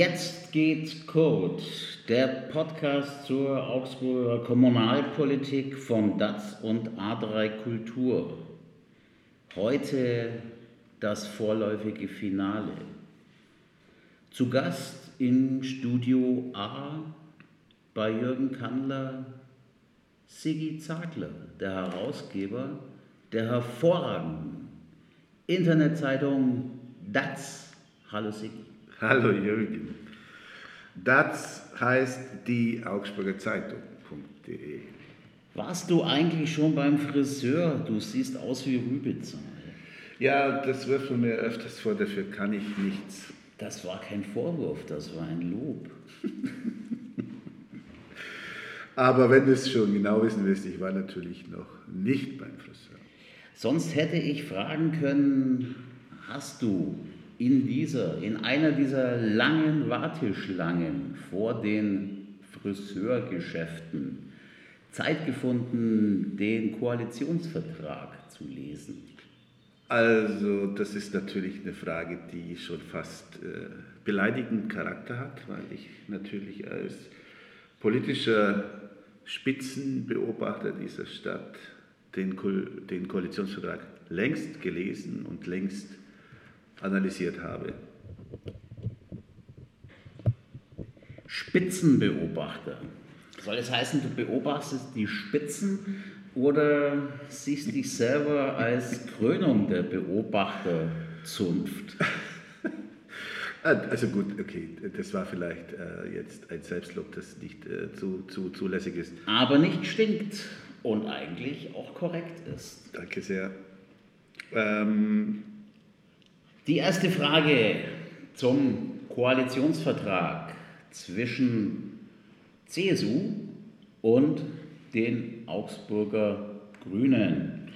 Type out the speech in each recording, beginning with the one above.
Jetzt geht Code, der Podcast zur Augsburger Kommunalpolitik von DATS und A3 Kultur. Heute das vorläufige Finale. Zu Gast im Studio A bei Jürgen Kandler Sigi Zagler, der Herausgeber der hervorragenden Internetzeitung DATS. Hallo Sigi. Hallo Jürgen. Das heißt die Augsburger Zeitung.de. Warst du eigentlich schon beim Friseur? Du siehst aus wie Rübitzer. Ja, das wirft man mir öfters vor, dafür kann ich nichts. Das war kein Vorwurf, das war ein Lob. Aber wenn du es schon genau wissen willst, ich war natürlich noch nicht beim Friseur. Sonst hätte ich fragen können, hast du in dieser, in einer dieser langen Warteschlangen vor den Friseurgeschäften Zeit gefunden, den Koalitionsvertrag zu lesen? Also das ist natürlich eine Frage, die schon fast äh, beleidigenden Charakter hat, weil ich natürlich als politischer Spitzenbeobachter dieser Stadt den, Ko den Koalitionsvertrag längst gelesen und längst analysiert habe. Spitzenbeobachter. Soll das heißen, du beobachtest die Spitzen oder siehst dich selber als Krönung der Beobachterzunft? Also gut, okay, das war vielleicht äh, jetzt ein Selbstlob, das nicht äh, zu, zu, zulässig ist. Aber nicht stinkt und eigentlich auch korrekt ist. Danke sehr. Ähm, die erste Frage zum Koalitionsvertrag zwischen CSU und den Augsburger Grünen.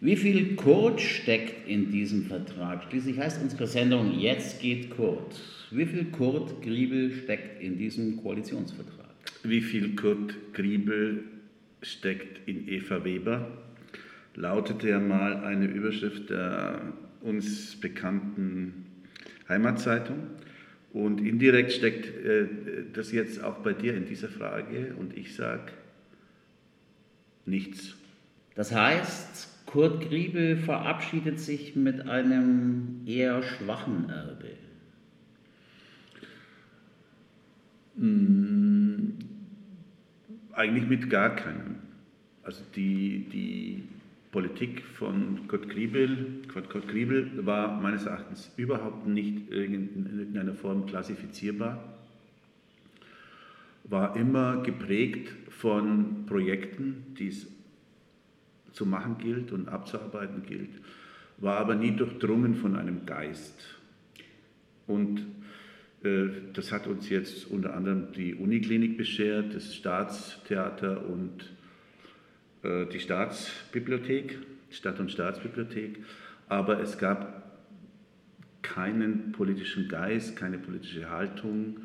Wie viel Kurt steckt in diesem Vertrag? Schließlich heißt unsere Sendung Jetzt geht Kurt. Wie viel Kurt Griebel steckt in diesem Koalitionsvertrag? Wie viel Kurt Griebel steckt in Eva Weber? Lautete ja mal eine Überschrift der uns bekannten Heimatzeitung. Und indirekt steckt äh, das jetzt auch bei dir in dieser Frage und ich sage nichts. Das heißt, Kurt Griebel verabschiedet sich mit einem eher schwachen Erbe. Hm, eigentlich mit gar keinem. Also die, die Politik von Kurt Griebel, Kurt, Griebel war meines Erachtens überhaupt nicht in irgendeiner Form klassifizierbar, war immer geprägt von Projekten, die es zu machen gilt und abzuarbeiten gilt, war aber nie durchdrungen von einem Geist. Und äh, das hat uns jetzt unter anderem die Uniklinik beschert, das Staatstheater und die Staatsbibliothek, Stadt- und Staatsbibliothek, aber es gab keinen politischen Geist, keine politische Haltung.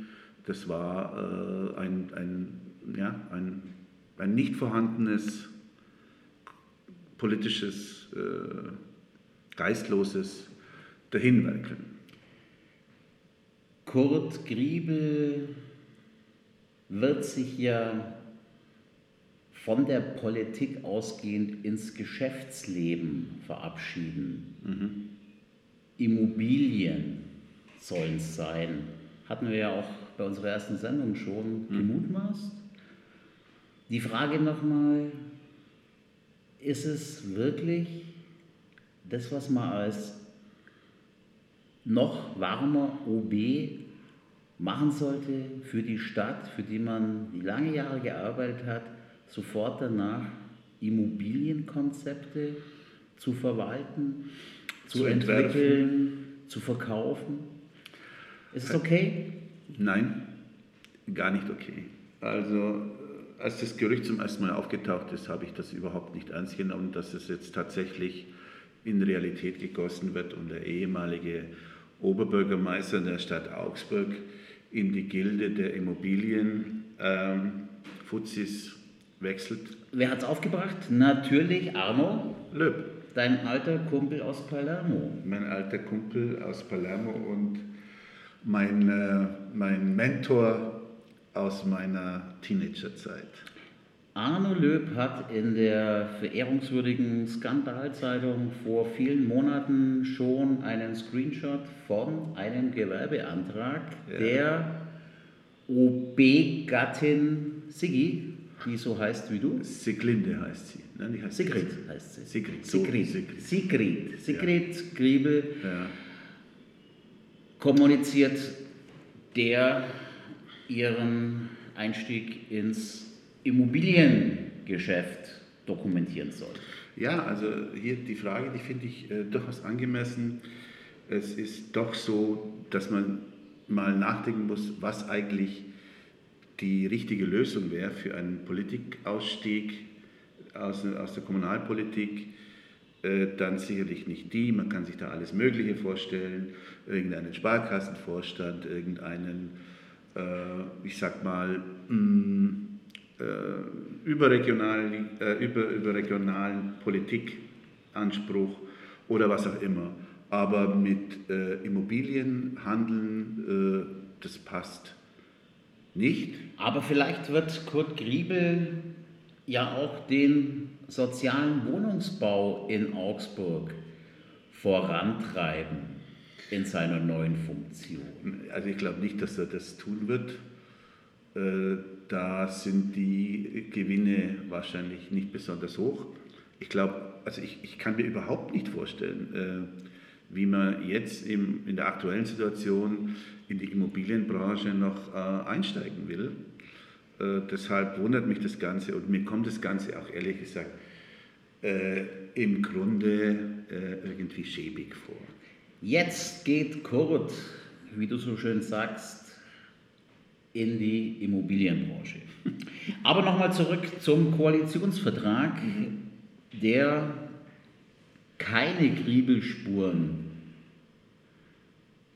Das war äh, ein, ein, ja, ein, ein nicht vorhandenes politisches, äh, geistloses Dahinwerkeln. Kurt Griebel wird sich ja von der Politik ausgehend ins Geschäftsleben verabschieden. Mhm. Immobilien sollen es sein. Hatten wir ja auch bei unserer ersten Sendung schon mhm. gemutmaßt. Die Frage nochmal, ist es wirklich das, was man als noch warmer OB machen sollte für die Stadt, für die man lange Jahre gearbeitet hat, sofort danach Immobilienkonzepte zu verwalten, zu, zu entwickeln, zu verkaufen. Ist es okay? Nein, gar nicht okay. Also äh, als das Gerücht zum ersten Mal aufgetaucht ist, habe ich das überhaupt nicht ernst genommen, dass es jetzt tatsächlich in Realität gegossen wird und der ehemalige Oberbürgermeister der Stadt Augsburg in die Gilde der Immobilien ähm, Fuzis wechselt. Wer hat es aufgebracht? Natürlich Arno. Löb. Dein alter Kumpel aus Palermo. Mein alter Kumpel aus Palermo und mein, äh, mein Mentor aus meiner Teenagerzeit. Arno Löb hat in der verehrungswürdigen Skandalzeitung vor vielen Monaten schon einen Screenshot von einem Gewerbeantrag ja. der OB-Gattin Siggi, die so heißt wie du. Siglinde heißt sie. Nein, die heißt Sigrid heißt sie. Sigrid. Sigrid. Sigrid. Sigrid. Sigrid ja. Griebel ja. kommuniziert, der ihren Einstieg ins Immobiliengeschäft dokumentieren soll. Ja, also hier die Frage, die finde ich äh, durchaus angemessen. Es ist doch so, dass man mal nachdenken muss, was eigentlich die richtige Lösung wäre für einen Politikausstieg aus, aus der Kommunalpolitik. Äh, dann sicherlich nicht die, man kann sich da alles Mögliche vorstellen, irgendeinen Sparkassenvorstand, irgendeinen, äh, ich sag mal, mm, äh, überregionalen, äh, über, überregionalen Politikanspruch oder was auch immer. Aber mit äh, Immobilien handeln, äh, das passt nicht. Aber vielleicht wird Kurt Griebel ja auch den sozialen Wohnungsbau in Augsburg vorantreiben in seiner neuen Funktion. Also ich glaube nicht, dass er das tun wird. Äh, da sind die Gewinne wahrscheinlich nicht besonders hoch. Ich glaube, also ich, ich kann mir überhaupt nicht vorstellen, äh, wie man jetzt im, in der aktuellen Situation in die Immobilienbranche noch äh, einsteigen will. deshalb wundert mich das Ganze und mir kommt das Ganze auch ehrlich gesagt im Grunde irgendwie schäbig vor. Jetzt geht Kurt, wie du so schön sagst, in die Immobilienbranche. Aber nochmal zurück zum Koalitionsvertrag, der keine Griebelspuren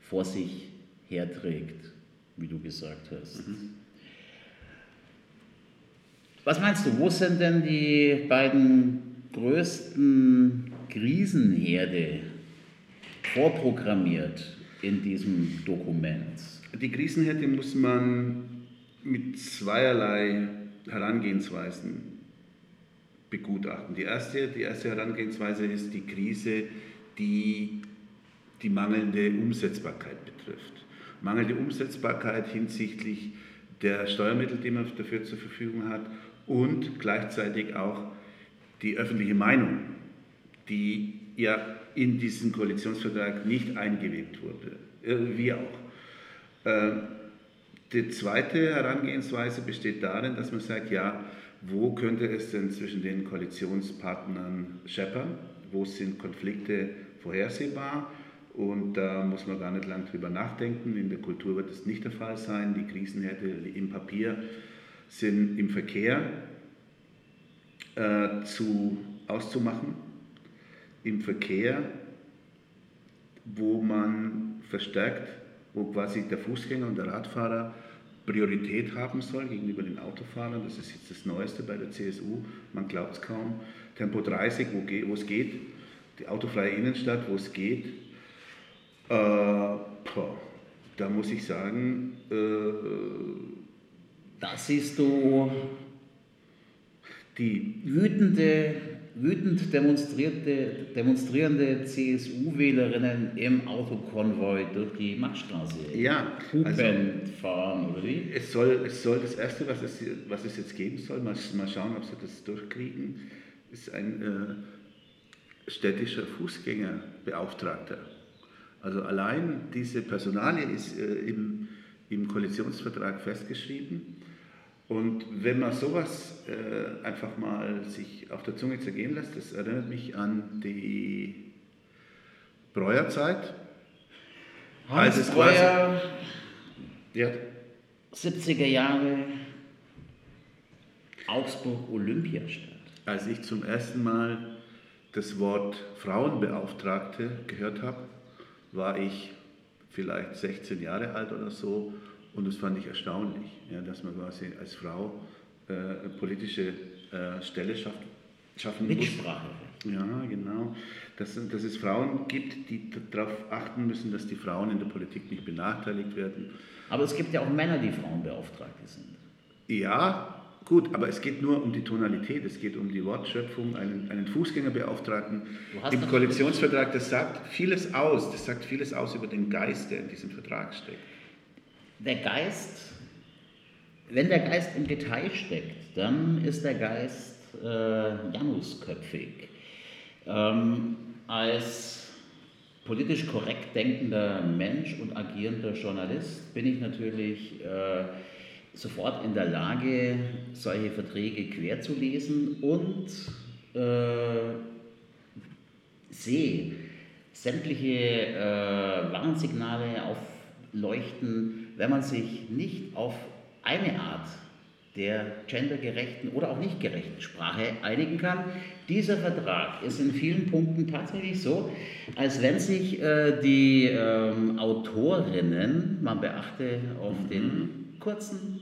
vor sich herträgt, wie du gesagt hast. Mhm. Was meinst du, wo sind denn die beiden größten Krisenherde vorprogrammiert in diesem Dokument? Die Krisenherde muss man mit zweierlei Herangehensweisen begutachten. Die erste, die erste Herangehensweise ist die Krise, die die mangelnde Umsetzbarkeit betrifft. Mangelnde Umsetzbarkeit hinsichtlich der Steuermittel, die man dafür zur Verfügung hat und gleichzeitig auch die öffentliche Meinung, die ja in diesen Koalitionsvertrag nicht eingewebt wurde, äh, wie auch. Ähm, die zweite Herangehensweise besteht darin, dass man sagt, ja, wo könnte es denn zwischen den Koalitionspartnern scheppern? Wo sind Konflikte vorhersehbar? Und da muss man gar nicht lang drüber nachdenken. In der Kultur wird es nicht der Fall sein. Die Krisenherde im Papier sind im Verkehr äh, zu, auszumachen. Im Verkehr, wo man verstärkt wo quasi der Fußgänger und der Radfahrer Priorität haben soll gegenüber den Autofahrern. Das ist jetzt das Neueste bei der CSU. Man glaubt es kaum. Tempo 30, wo, es geht. Die autofreie Innenstadt, wo es geht. Äh, da muss ich sagen, äh, da siehst du die wütende wütend demonstrierte, demonstrierende CSU-Wählerinnen im Autokonvoi durch die Machtstraße ja, also, fahren, oder wie? Es soll, es soll das Erste, was es, was es jetzt geben soll, mal, mal schauen, ob sie das durchkriegen, ist ein äh, städtischer Fußgängerbeauftragter. Also allein diese Personalie ist äh, im, im Koalitionsvertrag festgeschrieben. Und wenn man sowas äh, einfach mal sich auf der Zunge zergehen lässt, das erinnert mich an die Breuerzeit. Hans als Breuer, ja. 70er Jahre, Augsburg Olympiastadt. Als ich zum ersten Mal das Wort Frauenbeauftragte gehört habe, war ich vielleicht 16 Jahre alt oder so und das fand ich erstaunlich, ja, dass man quasi als Frau äh, politische äh, Stelle schafft, schaffen Mitsprache. muss. Ja, genau. Dass, dass es Frauen gibt, die darauf achten müssen, dass die Frauen in der Politik nicht benachteiligt werden. Aber es gibt ja auch Männer, die Frauenbeauftragte sind. Ja, gut, aber es geht nur um die Tonalität, es geht um die Wortschöpfung, einen, einen Fußgängerbeauftragten im Koalitionsvertrag, das sagt vieles aus, das sagt vieles aus über den Geist, der in diesem Vertrag steckt. Der Geist, wenn der Geist im Detail steckt, dann ist der Geist äh, janusköpfig. Ähm, als politisch korrekt denkender Mensch und agierender Journalist bin ich natürlich äh, sofort in der Lage, solche Verträge quer zu lesen und äh, sehe sämtliche äh, Warnsignale aufleuchten, wenn man sich nicht auf eine Art der gendergerechten oder auch nicht gerechten Sprache einigen kann. Dieser Vertrag ist in vielen Punkten tatsächlich so, als wenn sich äh, die ähm, Autorinnen, man beachte auf mhm. den kurzen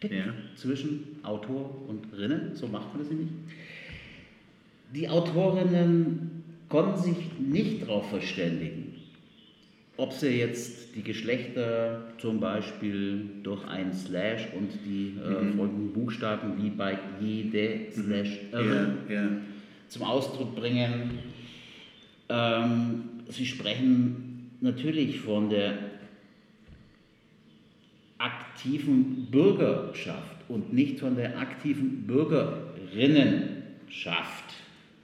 Tick ja. zwischen Autor und Rinnen, so macht man das nicht. Die Autorinnen konnten sich nicht darauf verständigen, ob sie jetzt die Geschlechter zum Beispiel durch ein Slash und die äh, mhm. folgenden Buchstaben wie bei jede mhm. Slash ja, ja. zum Ausdruck bringen. Ähm, sie sprechen natürlich von der aktiven Bürgerschaft und nicht von der aktiven Bürgerinnenschaft,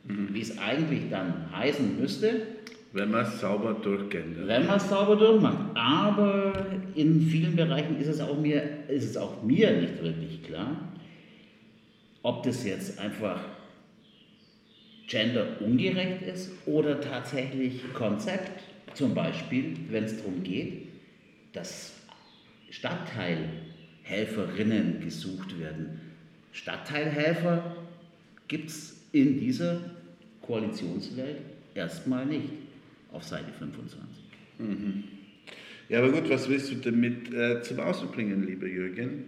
mhm. wie es eigentlich dann heißen müsste. Wenn man es sauber durchkennt. Wenn man es sauber durchmacht. Aber in vielen Bereichen ist es, auch mir, ist es auch mir nicht wirklich klar, ob das jetzt einfach genderungerecht ist oder tatsächlich Konzept. Zum Beispiel, wenn es darum geht, dass Stadtteilhelferinnen gesucht werden. Stadtteilhelfer gibt es in dieser Koalitionswelt erstmal nicht auf Seite 25. Mhm. Ja, aber gut, was willst du damit äh, zum Ausdruck bringen, lieber Jürgen?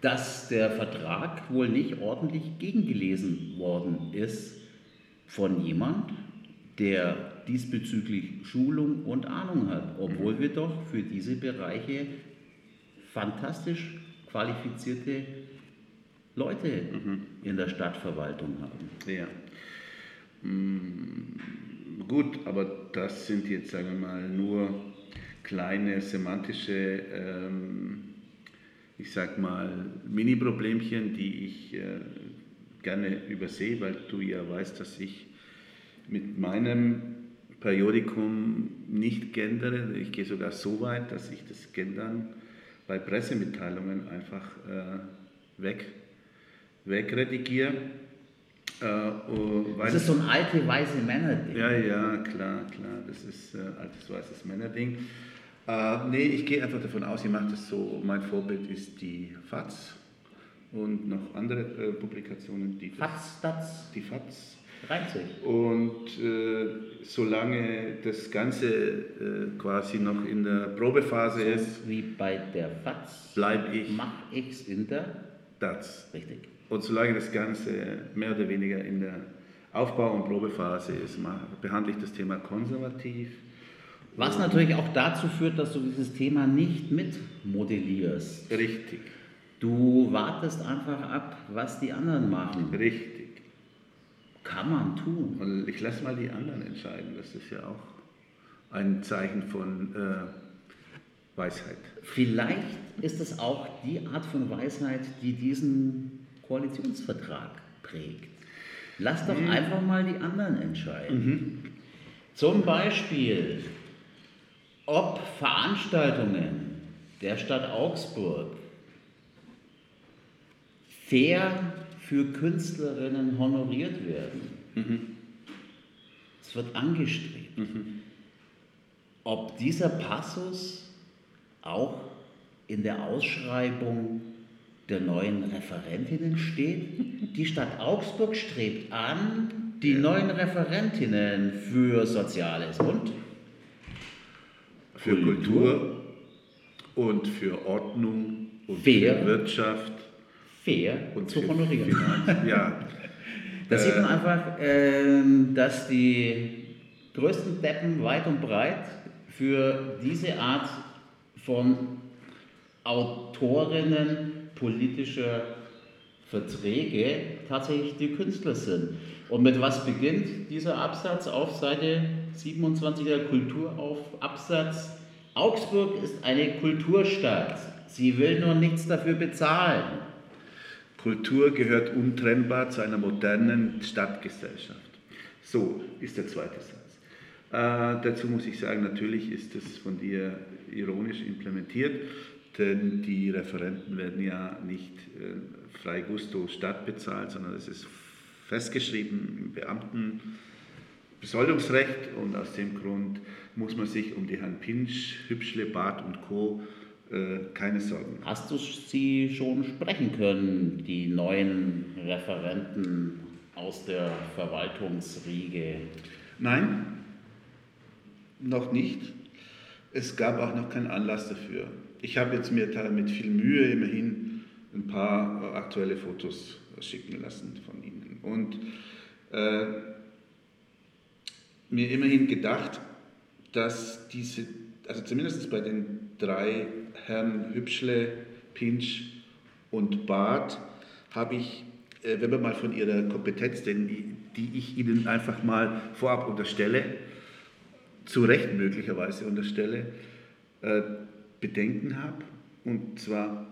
Dass der Vertrag wohl nicht ordentlich gegengelesen worden ist von jemand, der diesbezüglich Schulung und Ahnung hat, obwohl mhm. wir doch für diese Bereiche fantastisch qualifizierte Leute mhm. in der Stadtverwaltung haben. Ja. Mm, gut, aber das sind jetzt, sagen wir mal, nur kleine semantische, ähm, ich sag mal, Mini-Problemchen, die ich äh, gerne übersehe, weil du ja weißt, dass ich mit meinem Periodikum nicht gendere. Ich gehe sogar so weit, dass ich das Gendern bei Pressemitteilungen einfach äh, weg, wegredigiere. Äh, das ist so ein alte weiße Männerding. Ja, ja, klar, klar. Das ist äh, altes weißes Männerding. Äh, nee, ich gehe einfach davon aus, ich mache das so. Mein Vorbild ist die FAZ und noch andere äh, Publikationen. Die FAZ, das? Die FAZ sich. Und äh, solange das Ganze äh, quasi noch in der Probephase so ist, wie bei der FAZ, bleibe ich. Mach ich's in der DATS. Richtig. Und solange das Ganze mehr oder weniger in der Aufbau- und Probephase ist, behandle ich das Thema konservativ. Was natürlich auch dazu führt, dass du dieses Thema nicht mitmodellierst. Richtig. Du wartest einfach ab, was die anderen machen. Richtig. Kann man tun. Und ich lasse mal die anderen entscheiden. Das ist ja auch ein Zeichen von äh, Weisheit. Vielleicht ist es auch die Art von Weisheit, die diesen Koalitionsvertrag prägt. Lass doch mhm. einfach mal die anderen entscheiden. Mhm. Zum Beispiel, ob Veranstaltungen der Stadt Augsburg fair für Künstlerinnen honoriert werden. Mhm. Es wird angestrebt. Mhm. Ob dieser Passus auch in der Ausschreibung der neuen Referentinnen steht. Die Stadt Augsburg strebt an, die neuen Referentinnen für Soziales und für Kultur, Kultur und für Ordnung und Fair. für Wirtschaft fair und zu honorieren. Ja. Da sieht man einfach, ähm, dass die größten Deppen weit und breit für diese Art von Autorinnen politischer Verträge tatsächlich die Künstler sind. Und mit was beginnt dieser Absatz auf Seite 27 der Kultur auf Absatz? Augsburg ist eine Kulturstadt. Sie will nur nichts dafür bezahlen. Kultur gehört untrennbar zu einer modernen Stadtgesellschaft. So ist der zweite Satz. Äh, dazu muss ich sagen, natürlich ist es von dir ironisch implementiert, denn die Referenten werden ja nicht äh, frei gusto Stadt bezahlt, sondern es ist festgeschrieben im Beamtenbesoldungsrecht und aus dem Grund muss man sich um die Herrn Pinsch, Hübschle, Barth und Co. Äh, keine Sorgen. Hast du sie schon sprechen können, die neuen Referenten aus der Verwaltungsriege? Nein, noch nicht. Es gab auch noch keinen Anlass dafür. Ich habe jetzt mir mit viel Mühe immerhin ein paar aktuelle Fotos schicken lassen von Ihnen. Und äh, mir immerhin gedacht, dass diese, also zumindest bei den drei Herren Hübschle, Pinsch und Barth, habe ich, äh, wenn man mal von ihrer Kompetenz, denn die, die ich Ihnen einfach mal vorab unterstelle, zu Recht möglicherweise unterstelle, äh, Bedenken habe. Und zwar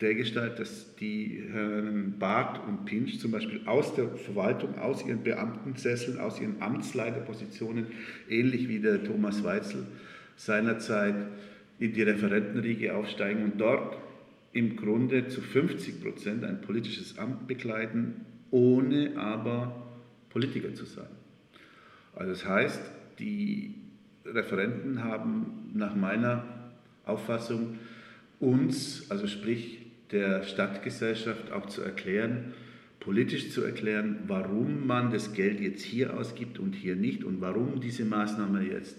dergestalt, dass die Herren Barth und Pinsch zum Beispiel aus der Verwaltung, aus ihren Beamtensesseln, aus ihren Amtsleiterpositionen, ähnlich wie der Thomas Weitzel seinerzeit in die Referentenriege aufsteigen und dort im Grunde zu 50 Prozent ein politisches Amt bekleiden, ohne aber Politiker zu sein. Also das heißt, die Referenten haben nach meiner Auffassung uns, also sprich der Stadtgesellschaft auch zu erklären, politisch zu erklären, warum man das Geld jetzt hier ausgibt und hier nicht und warum diese Maßnahme jetzt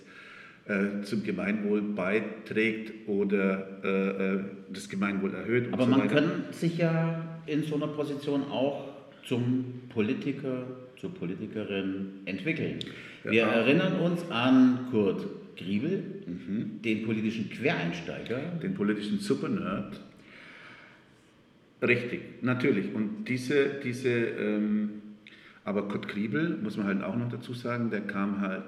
äh, zum Gemeinwohl beiträgt oder äh, äh das Gemeinwohl erhöht. Aber so man kann sich ja in so einer Position auch zum Politiker, zur Politikerin entwickeln. Wir ja. erinnern uns an Kurt Griebel, mhm. den politischen Quereinsteiger. Den politischen Supernerd. Richtig, natürlich. Und diese, diese ähm, aber Kurt Griebel, muss man halt auch noch dazu sagen, der kam halt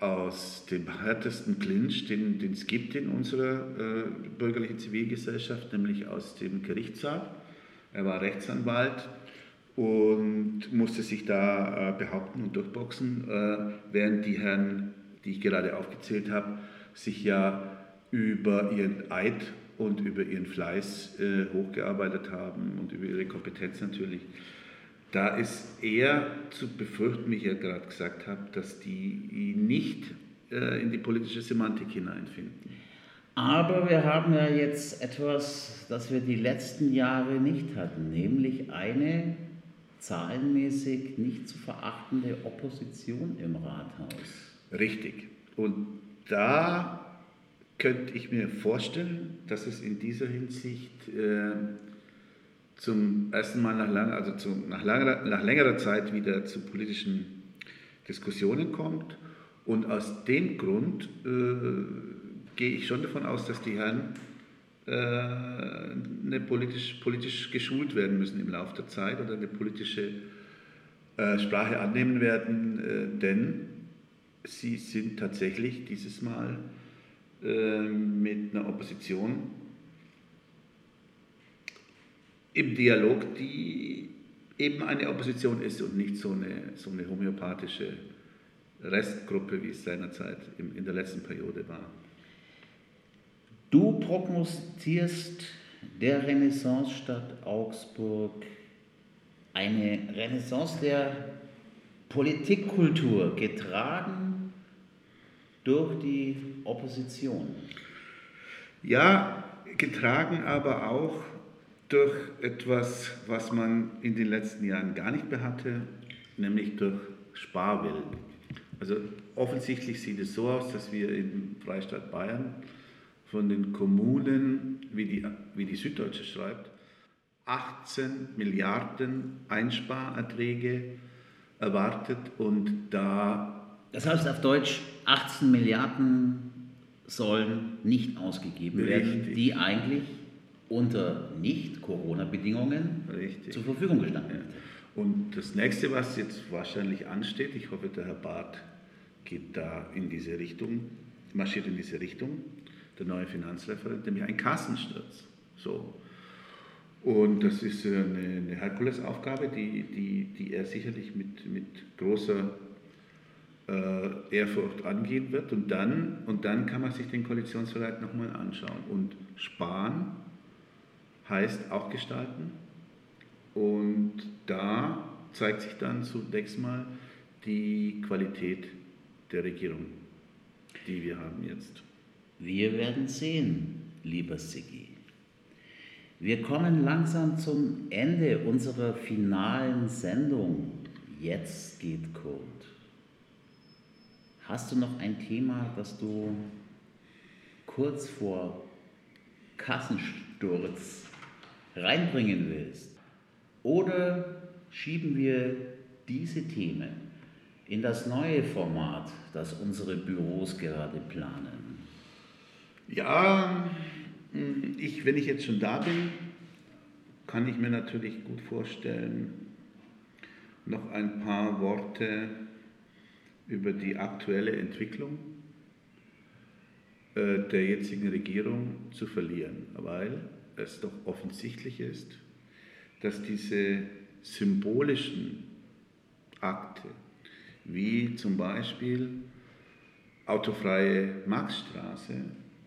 aus dem härtesten Clinch, den, es gibt in unserer äh, bürgerlichen Zivilgesellschaft, nämlich aus dem Gerichtssaal. Er war Rechtsanwalt und musste sich da äh, behaupten und durchboxen, äh, während die Herren, die ich gerade aufgezählt habe, sich ja über ihren Eid und über ihren Fleiß äh, hochgearbeitet haben und über ihre Kompetenz natürlich. Da ist eher zu befürchten, wie ich ja gerade gesagt habe, dass die nicht äh, in die politische Semantik hineinfinden. Aber wir haben ja jetzt etwas, das wir die letzten Jahre nicht hatten, nämlich eine zahlenmäßig nicht zu verachtende Opposition im Rathaus. Richtig. Und da könnte ich mir vorstellen, dass es in dieser Hinsicht äh, zum ersten Mal nach, lang, also zu, nach, langer, nach längerer Zeit wieder zu politischen Diskussionen kommt. Und aus dem Grund äh, gehe ich schon davon aus, dass die Herren äh, eine politisch, politisch geschult werden müssen im Laufe der Zeit oder eine politische äh, Sprache annehmen werden, äh, denn sie sind tatsächlich dieses Mal ähm, mit einer Opposition im Dialog, die eben eine Opposition ist und nicht so eine, so eine homöopathische Restgruppe, wie es seinerzeit in der letzten Periode war. Du prognostizierst der Renaissancestadt Augsburg eine Renaissance der Politikkultur, getragen durch die Opposition. Ja, getragen aber auch durch etwas, was man in den letzten Jahren gar nicht mehr hatte, nämlich durch Sparwillen. Also offensichtlich sieht es so aus, dass wir im Freistaat Bayern von den Kommunen, wie die, wie die Süddeutsche schreibt, 18 Milliarden Einsparerträge erwartet und da. Das heißt auf Deutsch, 18 Milliarden sollen nicht ausgegeben Richtig. werden, die eigentlich unter Nicht-Corona-Bedingungen zur Verfügung gestanden sind. Und das nächste, was jetzt wahrscheinlich ansteht, ich hoffe, der Herr Barth geht da in diese Richtung, marschiert in diese Richtung, der neue Finanzreferent, nämlich ein Kassensturz. So. Und das ist eine, eine Herkulesaufgabe, die, die, die er sicherlich mit, mit großer äh, Ehrfurcht angehen wird. Und dann, und dann kann man sich den Koalitionsvertrag nochmal anschauen. Und sparen heißt auch gestalten. Und da zeigt sich dann zunächst mal die Qualität der Regierung, die wir haben jetzt. Wir werden sehen, lieber Siggi. Wir kommen langsam zum Ende unserer finalen Sendung. Jetzt geht Code. Hast du noch ein Thema, das du kurz vor Kassensturz reinbringen willst? Oder schieben wir diese Themen in das neue Format, das unsere Büros gerade planen? Ja, ich, wenn ich jetzt schon da bin, kann ich mir natürlich gut vorstellen, noch ein paar Worte über die aktuelle Entwicklung äh, der jetzigen Regierung zu verlieren, weil es doch offensichtlich ist, dass diese symbolischen Akte, wie zum Beispiel autofreie Maxstraße,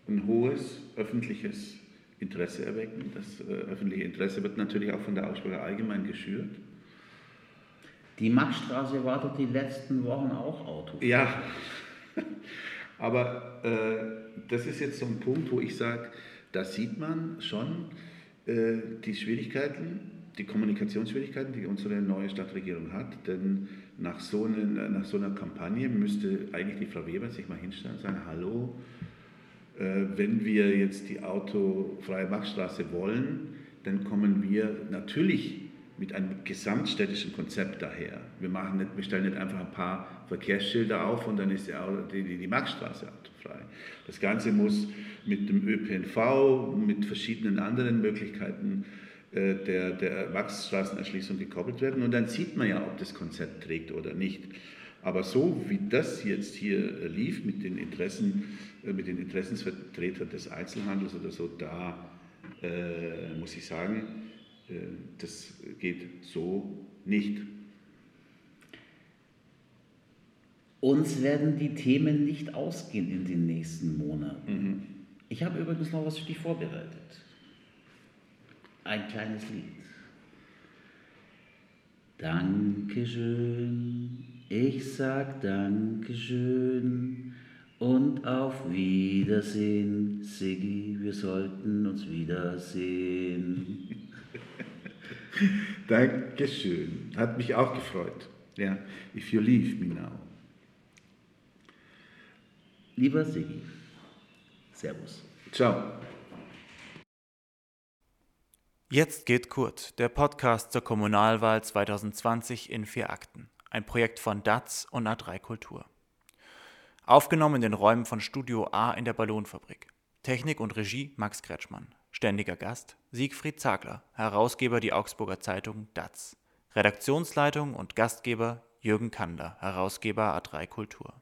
ein hohes öffentliches Interesse erwecken. Das äh, öffentliche Interesse wird natürlich auch von der Augsburger Allgemein geschürt. Die Maxstraße war doch die letzten Wochen auch Auto. Ja, aber äh, das ist jetzt so ein Punkt, wo ich sage, da sieht man schon äh, die Schwierigkeiten, die Kommunikationsschwierigkeiten, die unsere neue Stadtregierung hat. Denn nach so, einer, nach so einer Kampagne müsste eigentlich die Frau Weber sich mal hinstellen und sagen, hallo, äh, wenn wir jetzt die autofreie Machstraße wollen, dann kommen wir natürlich mit einem gesamtstädtischen Konzept daher. Wir, machen nicht, wir stellen nicht einfach ein paar Verkehrsschilder auf und dann ist die, die, die Maxstraße autofrei. Das Ganze muss mit dem ÖPNV, mit verschiedenen anderen Möglichkeiten äh, der, der Maxstraßenerschließung gekoppelt werden und dann sieht man ja, ob das Konzept trägt oder nicht. Aber so wie das jetzt hier lief mit den Interessen, äh, mit den Interessensvertretern des Einzelhandels oder so, da äh, muss ich sagen, äh, das geht so nicht. Uns werden die Themen nicht ausgehen in den nächsten Monaten. Mhm. Ich habe übrigens noch was für dich vorbereitet. Ein kleines Lied. Dankeschön, ich sag Dankeschön und auf Wiedersehen, Siggi, wir sollten uns wiedersehen. Dankeschön, hat mich auch gefreut. Ja, if you leave me now. Lieber Siggi, Servus. Ciao. Jetzt geht Kurt, der Podcast zur Kommunalwahl 2020 in vier Akten ein Projekt von DATS und A3 Kultur. Aufgenommen in den Räumen von Studio A in der Ballonfabrik. Technik und Regie Max Kretschmann. Ständiger Gast Siegfried Zagler, Herausgeber die Augsburger Zeitung DATS. Redaktionsleitung und Gastgeber Jürgen Kander, Herausgeber A3 Kultur.